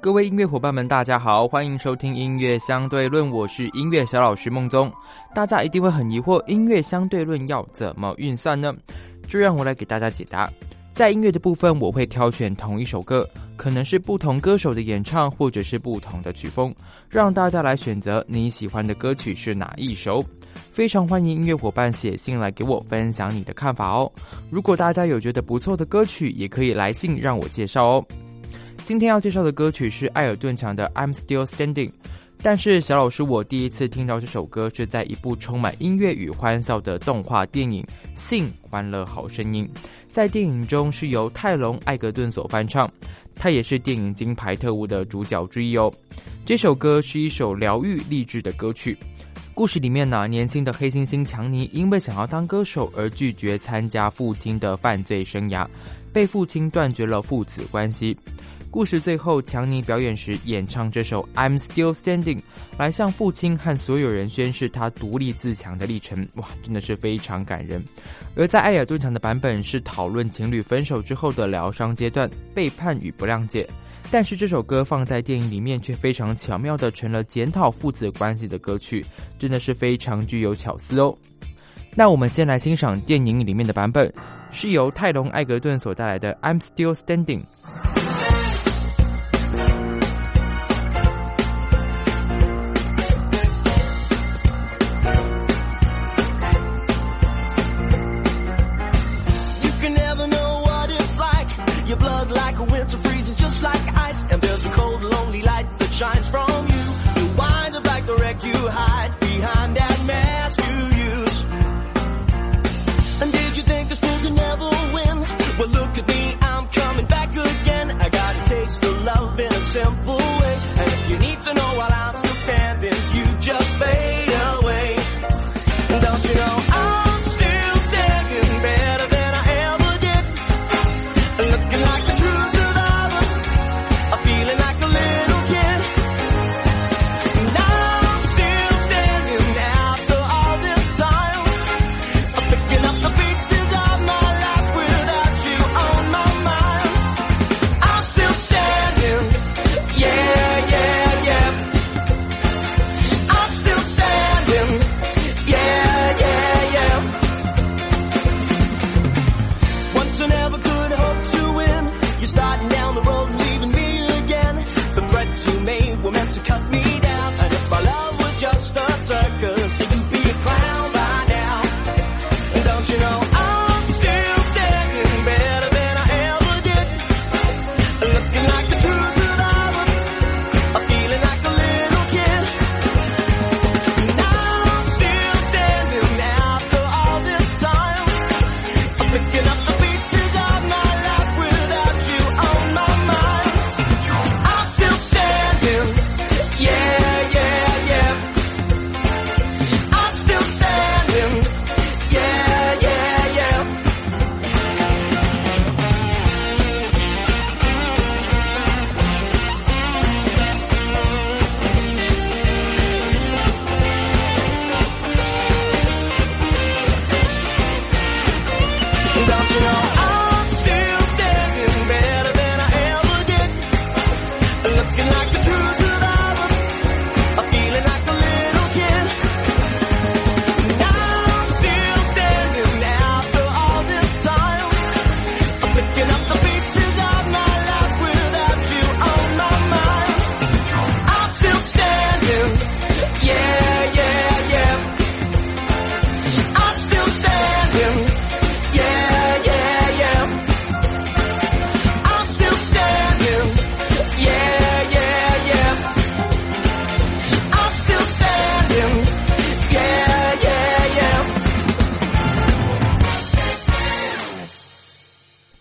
各位音乐伙伴们，大家好，欢迎收听音乐相对论，我是音乐小老师梦宗。大家一定会很疑惑，音乐相对论要怎么运算呢？就让我来给大家解答。在音乐的部分，我会挑选同一首歌，可能是不同歌手的演唱，或者是不同的曲风，让大家来选择你喜欢的歌曲是哪一首。非常欢迎音乐伙伴写信来给我分享你的看法哦。如果大家有觉得不错的歌曲，也可以来信让我介绍哦。今天要介绍的歌曲是艾尔顿强的《I'm Still Standing》，但是小老师我第一次听到这首歌是在一部充满音乐与欢笑的动画电影《信欢乐好声音》。在电影中是由泰隆·艾格顿所翻唱，他也是电影《金牌特务》的主角之一哦。这首歌是一首疗愈励志的歌曲。故事里面呢，年轻的黑猩猩强尼因为想要当歌手而拒绝参加父亲的犯罪生涯，被父亲断绝了父子关系。故事最后，强尼表演时演唱这首《I'm Still Standing》，来向父亲和所有人宣示他独立自强的历程。哇，真的是非常感人。而在艾尔顿强的版本是讨论情侣分手之后的疗伤阶段、背叛与不谅解。但是这首歌放在电影里面却非常巧妙的成了检讨父子关系的歌曲，真的是非常具有巧思哦。那我们先来欣赏电影里面的版本，是由泰隆·艾格顿所带来的《I'm Still Standing》。shines from. looking like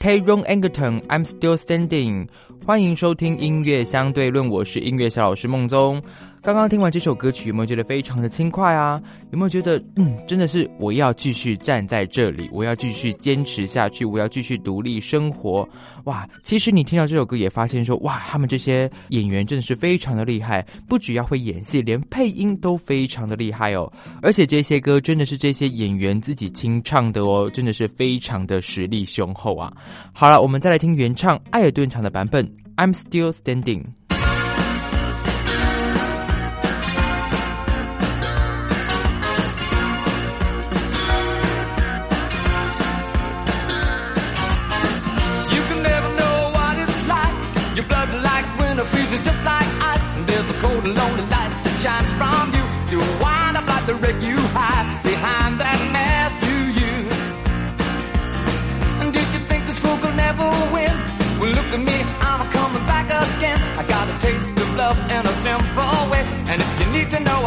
Tyrone Angerton，I'm Still Standing。欢迎收听音乐相对论，我是音乐小老师梦宗。刚刚听完这首歌曲，有没有觉得非常的轻快啊？有没有觉得，嗯，真的是我要继续站在这里，我要继续坚持下去，我要继续独立生活？哇！其实你听到这首歌也发现说，哇，他们这些演员真的是非常的厉害，不只要会演戏，连配音都非常的厉害哦。而且这些歌真的是这些演员自己清唱的哦，真的是非常的实力雄厚啊。好了，我们再来听原唱艾尔顿唱的版本，I'm Still Standing。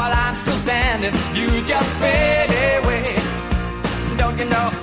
While I'm still standing, you just fade away. Don't you know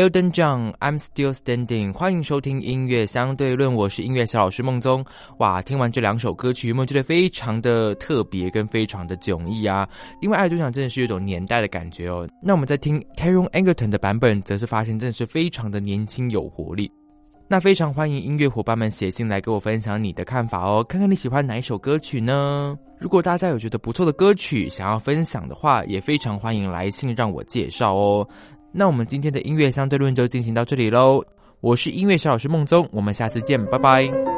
Elden John, I'm Still Standing。欢迎收听音乐相对论，我是音乐小老师梦宗。哇，听完这两首歌曲，有没有觉得非常的特别跟非常的迥异啊？因为爱顿奖真的是有种年代的感觉哦。那我们在听 Tyrone Angerton 的版本，则是发现真的是非常的年轻有活力。那非常欢迎音乐伙伴们写信来跟我分享你的看法哦，看看你喜欢哪一首歌曲呢？如果大家有觉得不错的歌曲想要分享的话，也非常欢迎来信让我介绍哦。那我们今天的音乐相对论就进行到这里喽，我是音乐小老师孟宗，我们下次见，拜拜。